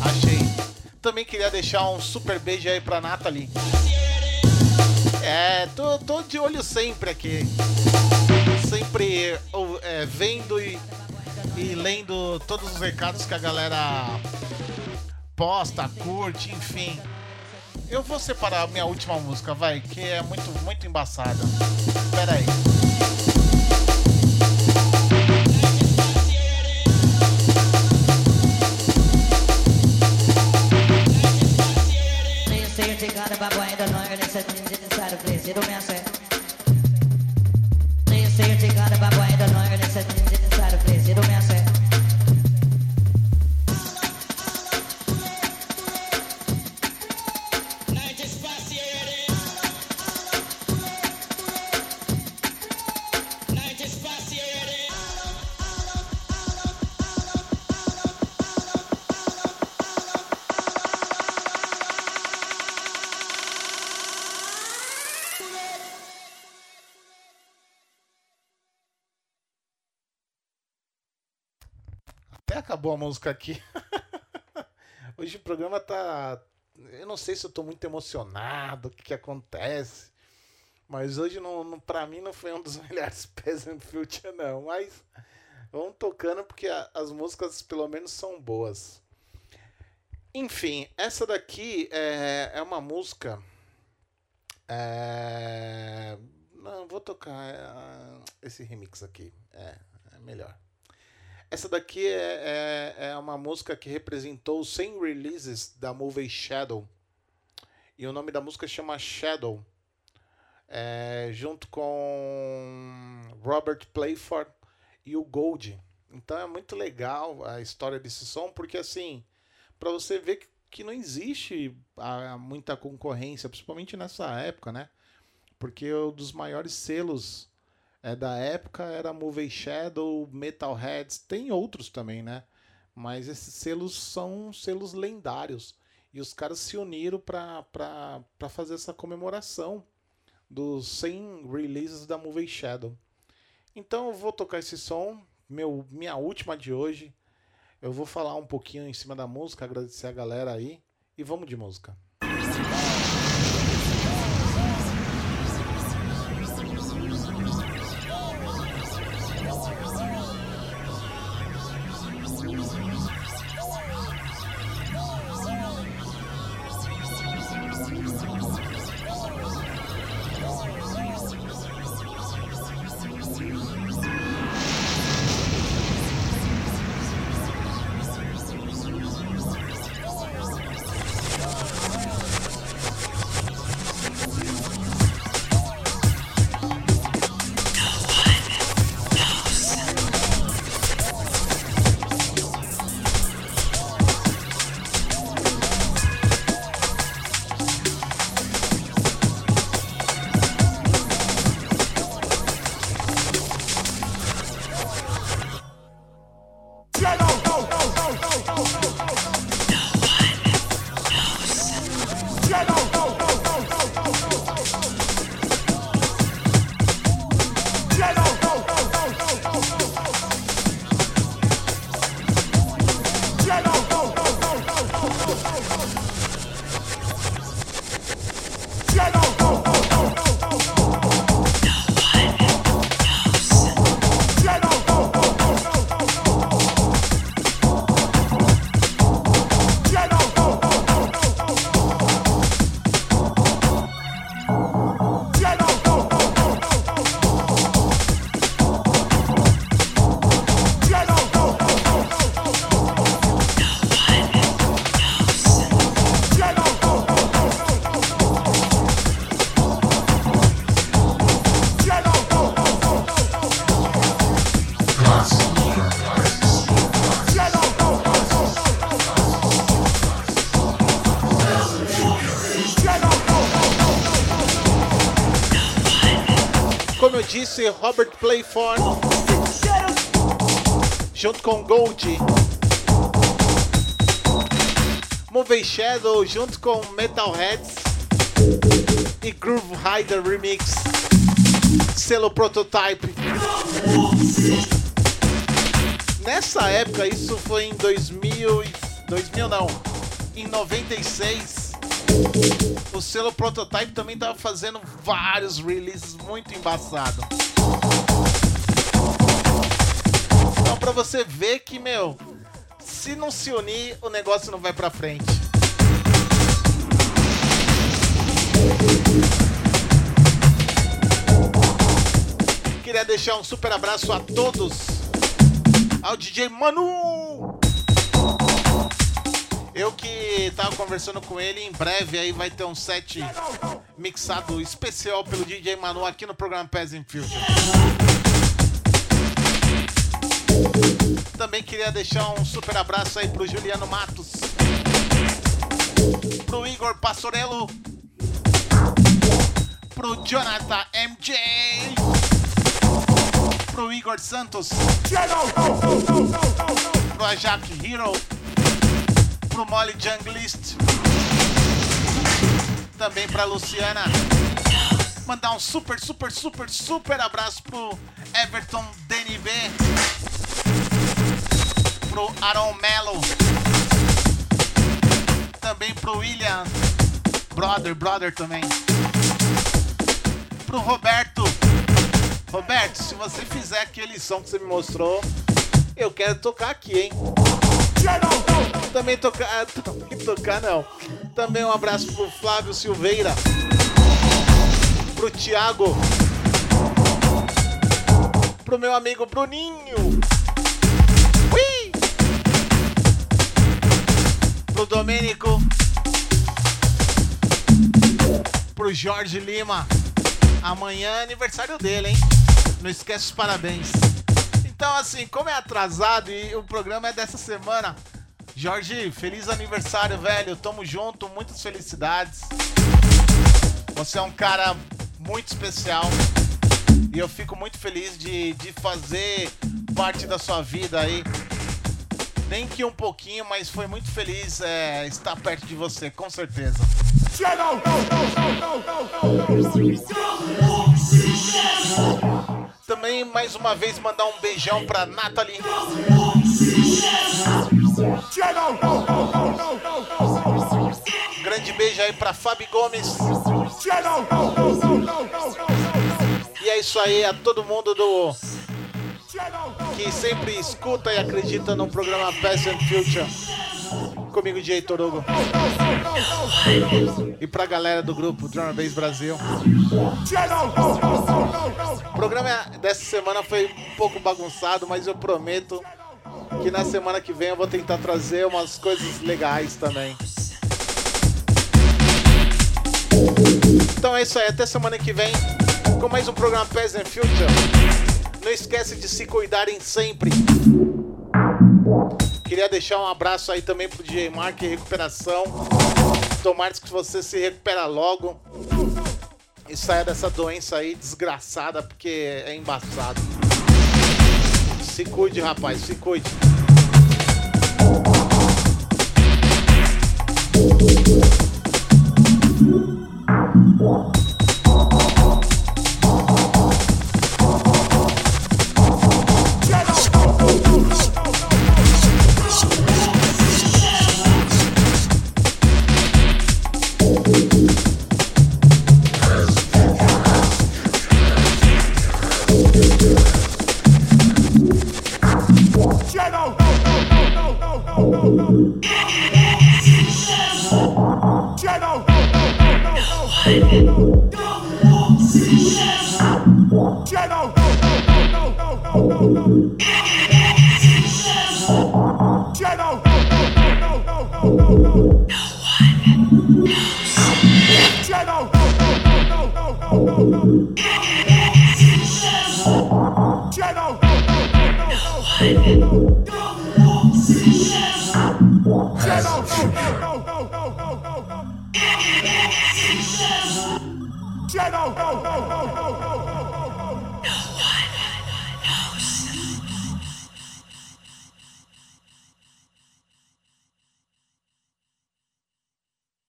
Achei. Também queria deixar um super beijo aí pra Nathalie. É, tô, tô de olho sempre aqui. Sempre é, vendo e, e lendo todos os recados que a galera posta, curte, enfim. Eu vou separar a minha última música, vai, que é muito, muito embaçada. Pera aí. You you até acabou a música aqui. Hoje o programa tá. Eu não sei se eu tô muito emocionado, o que, que acontece. Mas hoje, não, não, pra mim, não foi um dos melhores Peasant Future, não. Mas vamos tocando porque a- as músicas, pelo menos, são boas. Enfim, essa daqui é, é uma música. É... Não, vou tocar é, esse remix aqui. É, é melhor. Essa daqui é, é, é uma música que representou os 100 releases da movie Shadow. E o nome da música chama Shadow. É, junto com Robert Playford e o Gold. Então é muito legal a história desse som, porque assim, para você ver que, que não existe ah, muita concorrência, principalmente nessa época, né? Porque um dos maiores selos é, da época era Movie Shadow, Metalheads, tem outros também, né? Mas esses selos são selos lendários. E os caras se uniram para fazer essa comemoração dos 100 releases da Movie Shadow. Então eu vou tocar esse som, meu, minha última de hoje. Eu vou falar um pouquinho em cima da música, agradecer a galera aí e vamos de música. Disse, Robert Playford junto com Gold. Movie Shadow junto com Metalheads e Groove Rider Remix. Selo Prototype. Nessa época, isso foi em 2000, e- 2000 não, em 96, o selo Prototype também tava fazendo vários releases muito embaçados. Você ver que, meu, se não se unir, o negócio não vai pra frente. Queria deixar um super abraço a todos. Ao DJ Manu! Eu que tava conversando com ele, em breve aí vai ter um set mixado especial pelo DJ Manu aqui no programa Peasant Future. Também queria deixar um super abraço aí pro Juliano Matos, pro Igor Passorello, pro Jonathan MJ, pro Igor Santos, pro Ajak Hero, pro Molly Junglist, também pra Luciana. Mandar um super, super, super, super abraço pro Everton DNB, pro Aaron Mello. Também pro William. Brother, brother também. Pro Roberto. Roberto, se você fizer aquele som que você me mostrou, eu quero tocar aqui, hein? Também tocar. Também tocar não. Também um abraço pro Flávio Silveira. Pro Thiago. Pro meu amigo Bruninho. Pro Domênico. Pro Jorge Lima. Amanhã é aniversário dele, hein? Não esquece os parabéns. Então, assim, como é atrasado e o programa é dessa semana, Jorge, feliz aniversário, velho. Tamo junto, muitas felicidades. Você é um cara muito especial e eu fico muito feliz de, de fazer parte da sua vida aí. Nem que um pouquinho, mas foi muito feliz é, estar perto de você, com certeza. Também mais uma vez mandar um beijão pra Nathalie. Grande beijo aí pra Fabi Gomes. E é isso aí, a todo mundo do que sempre escuta e acredita no programa Past and Future. Comigo, DJ Torugo. E pra galera do grupo Drum Bass Brasil. O programa dessa semana foi um pouco bagunçado, mas eu prometo que na semana que vem eu vou tentar trazer umas coisas legais também. Então é isso aí, até semana que vem com mais um programa Past and Future. Não esquece de se cuidarem sempre. Queria deixar um abraço aí também pro DJ Mark em recuperação. Tomara que você se recupera logo e saia dessa doença aí desgraçada, porque é embaçado. Se cuide, rapaz, se cuide.